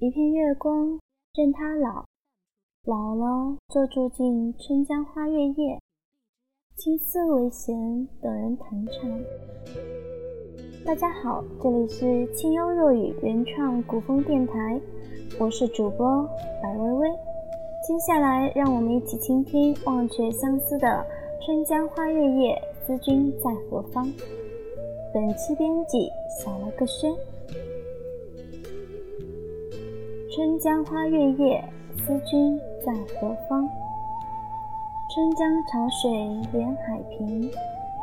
一片月光，任他老，老了就住进春江花月夜。青丝为弦，等人弹唱。大家好，这里是清幽若雨原创古风电台，我是主播白薇薇。接下来，让我们一起倾听忘却相思的《春江花月夜》，思君在何方？本期编辑小了个轩。春江花月夜，思君在何方？春江潮水连海平，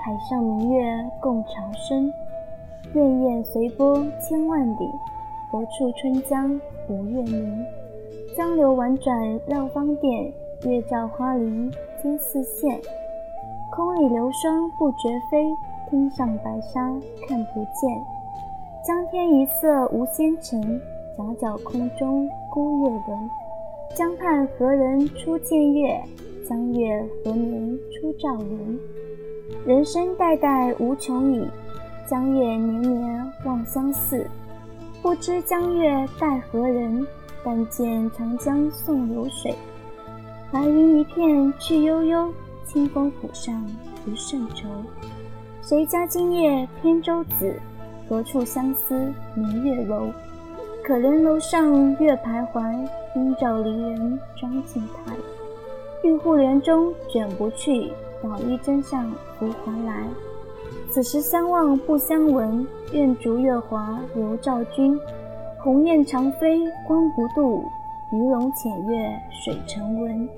海上明月共潮生。滟滟随波千万里，何处春江无月明？江流宛转绕芳甸，月照花林皆似霰。空里流霜不觉飞，汀上白沙看不见。江天一色无纤尘。皎皎空中孤月轮，江畔何人初见月？江月何年初照人？人生代代无穷已，江月年年望相似。不知江月待何人？但见长江送流水。白云一片去悠悠，清风浦上不胜愁。谁家今夜扁舟子？何处相思明月楼？可怜楼上月徘徊，应照离人妆镜台。玉户帘中卷不去，捣衣砧上拂还来。此时相望不相闻，愿逐月华流照君。鸿雁长飞光不度，鱼龙潜跃水成文。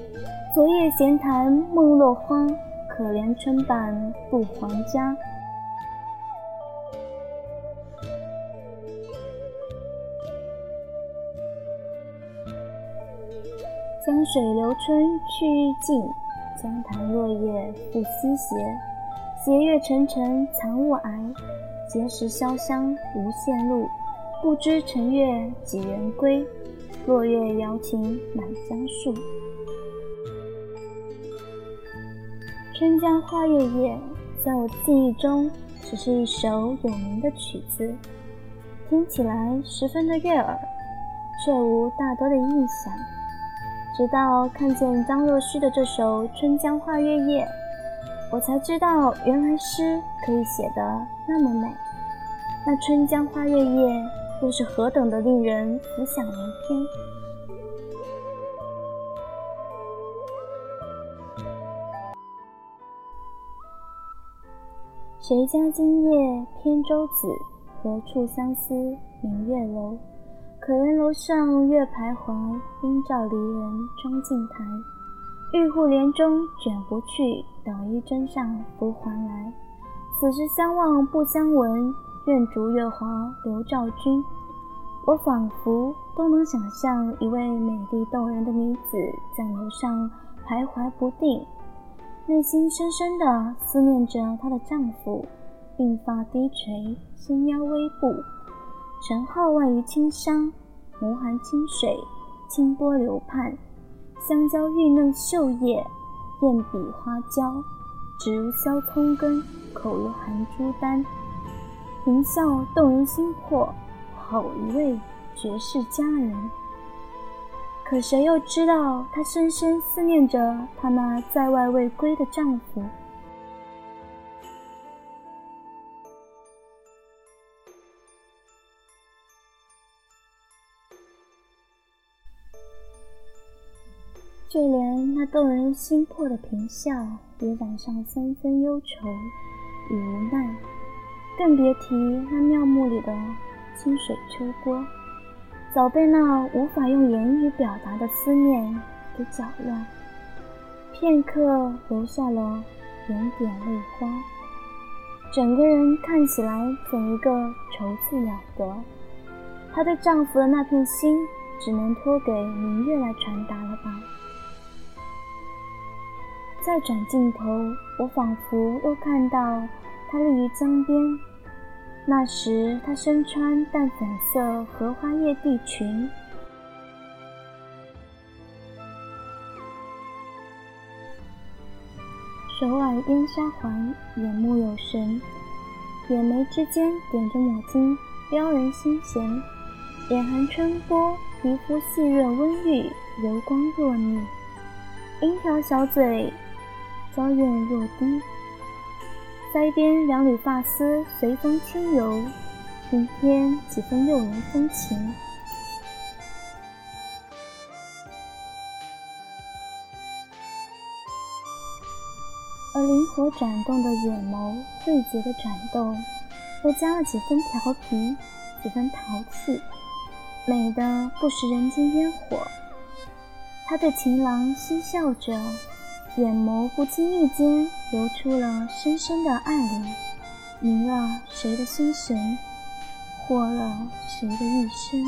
昨夜闲谈梦落花，可怜春半不还家。江水流春去欲尽，江潭落叶复西斜。斜月沉沉藏雾霭，碣石潇湘无限路。不知乘月几人归？落月摇情满江树。《春江花月夜》在我记忆中只是一首有名的曲子，听起来十分的悦耳，却无大多的印象。直到看见张若虚的这首《春江花月夜》，我才知道原来诗可以写得那么美。那《春江花月夜》又是何等的令人浮想联翩？谁家今夜扁舟子？何处相思明月楼？可怜楼上月徘徊，应照离人妆镜台。玉户帘中卷不去，捣衣砧上拂还来。此时相望不相闻，愿逐月华流照君。我仿佛都能想象一位美丽动人的女子在楼上徘徊不定，内心深深的思念着她的丈夫。鬓发低垂，纤腰微步。晨号万于青山，眸含清水，清波流盼。香蕉玉嫩秀叶，艳比花娇。指如削葱根，口如含珠丹。颦笑动人心魄，好一位绝世佳人。可谁又知道，她深深思念着她那在外未归的丈夫。就连那动人心魄的颦笑，也染上三分忧愁与无奈，更别提那妙目里的清水秋波，早被那无法用言语表达的思念给搅乱，片刻留下了点点泪花，整个人看起来怎一个愁字了得。她对丈夫的那片心，只能托给明月来传达了吧。再转镜头，我仿佛又看到她立于江边。那时，她身穿淡粉色荷花叶地裙，手挽烟纱环，眼目有神，眼眉之间点着抹金，撩人心弦。眼含春波，皮肤细润温玉，柔光若腻；樱桃小嘴，娇艳若滴；腮边两缕发丝随风轻柔，平添几分诱人风情。而灵活转动的眼眸，慧捷的转动，又加了几分调皮，几分淘气，美的不食人间烟火。他对情郎嬉笑着，眼眸不经意间流出了深深的爱恋，迷了谁的心神，惑了谁的一生。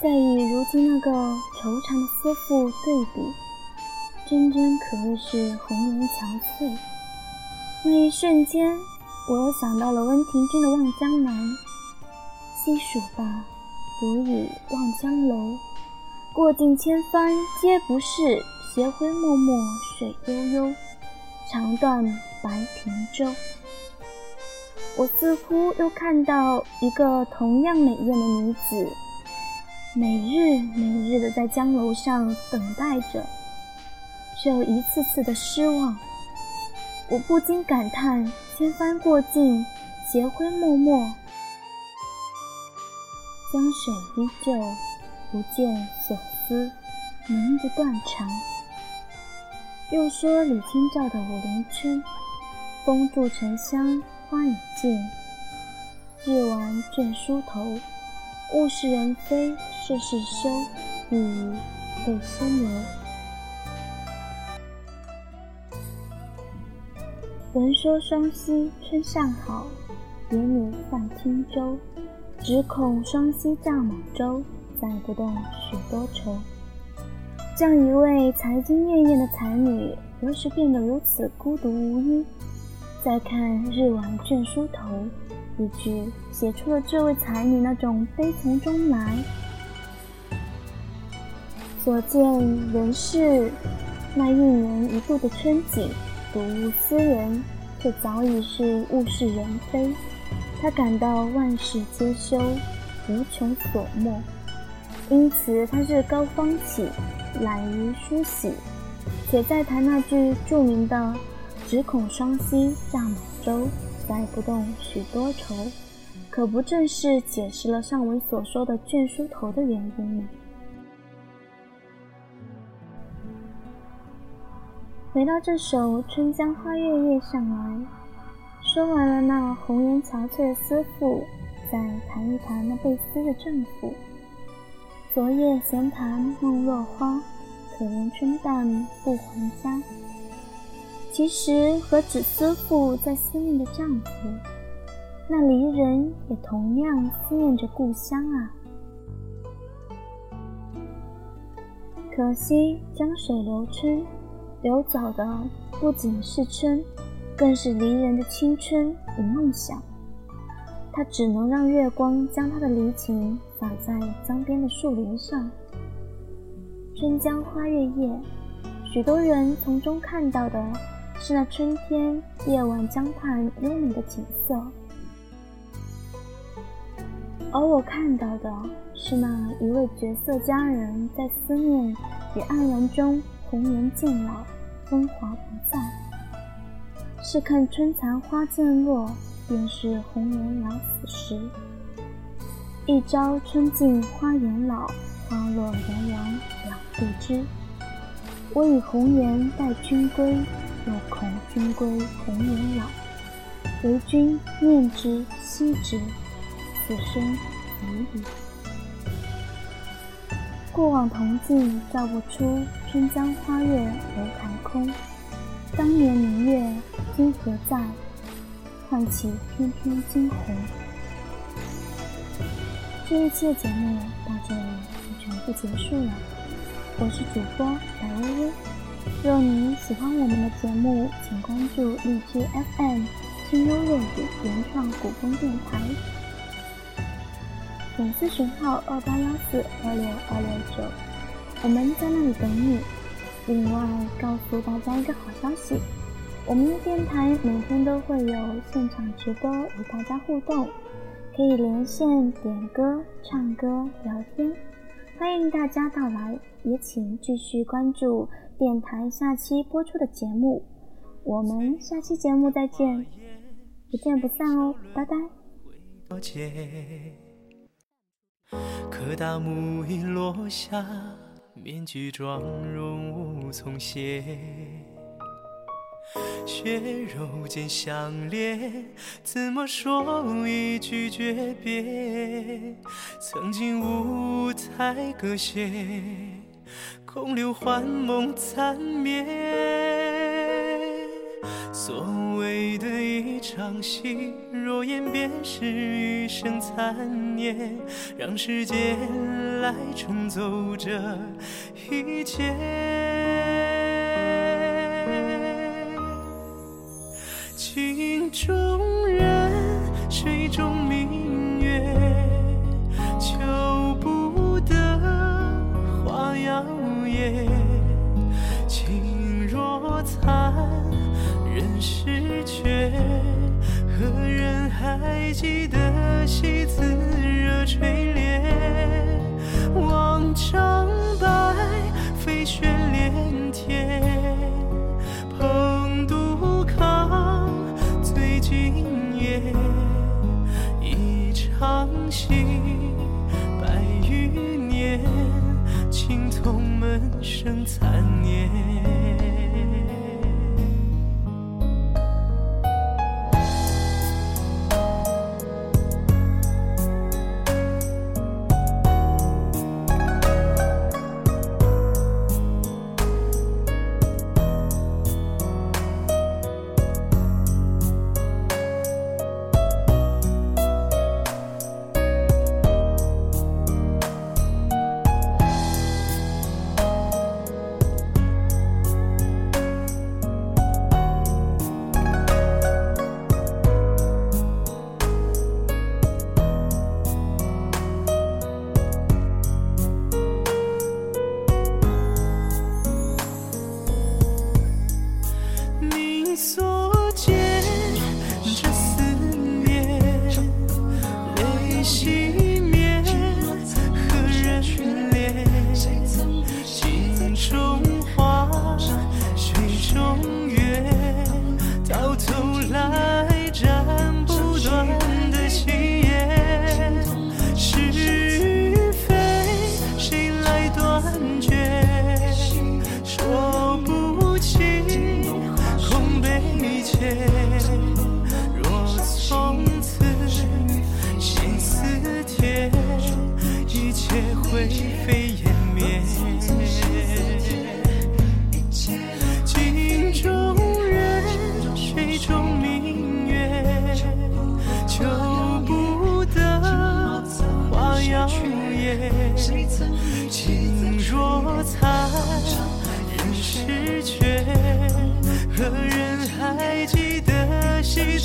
再与如今那个惆怅的思妇对比，真真可谓是红颜憔悴。那一瞬间，我又想到了温庭筠的《望江南》：“西蜀吧，独倚望江楼，过尽千帆皆不是，斜晖脉脉水悠悠，长断白亭洲。”我似乎又看到一个同样美艳的女子。每日每日的在江楼上等待着，却又一次次的失望。我不禁感叹：千帆过尽，斜晖脉脉，江水依旧，不见所思，名不断肠。又说李清照的《武陵春》：风住沉香花已尽，日完卷梳头。物是人非事事休，一语泪先流。闻说双溪春尚好，别拟泛轻舟。只恐双溪蚱蜢舟，载不动许多愁。这样一位才惊艳艳的才女，何时变得如此孤独无依？再看日晚卷梳头。一句写出了这位才女那种悲从中来。所见人世那一年一度的春景，睹物思人，却早已是物是人非。他感到万事皆休，无穷所没，因此他日高方起，懒于梳洗，且在谈那句著名的“只恐双溪蚱蜢舟”。载不动许多愁，可不正是解释了上文所说的卷梳头的原因吗？回到这首《春江花月夜》上来，说完了那红颜憔悴的思妇，再谈一谈那被思的丈夫。昨夜闲谈梦落花，可怜春旦不还家。其实何止思妇在思念着丈夫，那离人也同样思念着故乡啊。可惜江水流春，流走的不仅是春，更是离人的青春与梦想。他只能让月光将他的离情洒在江边的树林上。春江花月夜，许多人从中看到的。是那春天夜晚江畔优美的景色，而我看到的是那一位绝色佳人在思念与黯然中红颜渐老，风华不再。是看春残花渐落，便是红颜老死时。一朝春尽花颜老，花落人亡两不知。我以红颜待君归。又恐君归红颜老，为君念之惜之，此生已矣。过往铜镜照不出春江花月楼台空，当年明月今何在？唤起翩翩惊鸿。这一期的节目到这里就全部结束了，我是主播白薇薇。若你喜欢我们的节目，请关注荔枝 FM 清幽若雨原创古风电台，粉丝群号二八幺四二六二六九，我们在那里等你。另外，告诉大家一个好消息，我们的电台每天都会有现场直播与大家互动，可以连线点歌、唱歌、聊天，欢迎大家到来。也请继续关注电台下期播出的节目，我们下期节目再见，不见不散哦，拜拜。可大幕已落下，面具妆容无从卸，血肉间相连，怎么说一句诀别？曾经五彩歌榭。空留幻梦残灭，所谓的一场戏，若演便是余生残念，让时间来冲走这一切。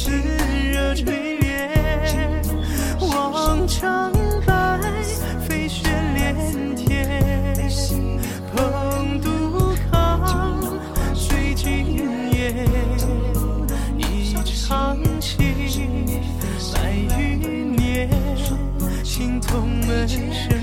得戏子热垂帘？望长白，飞雪连天，蓬杜康，醉今夜，一场戏，百余年，青铜门。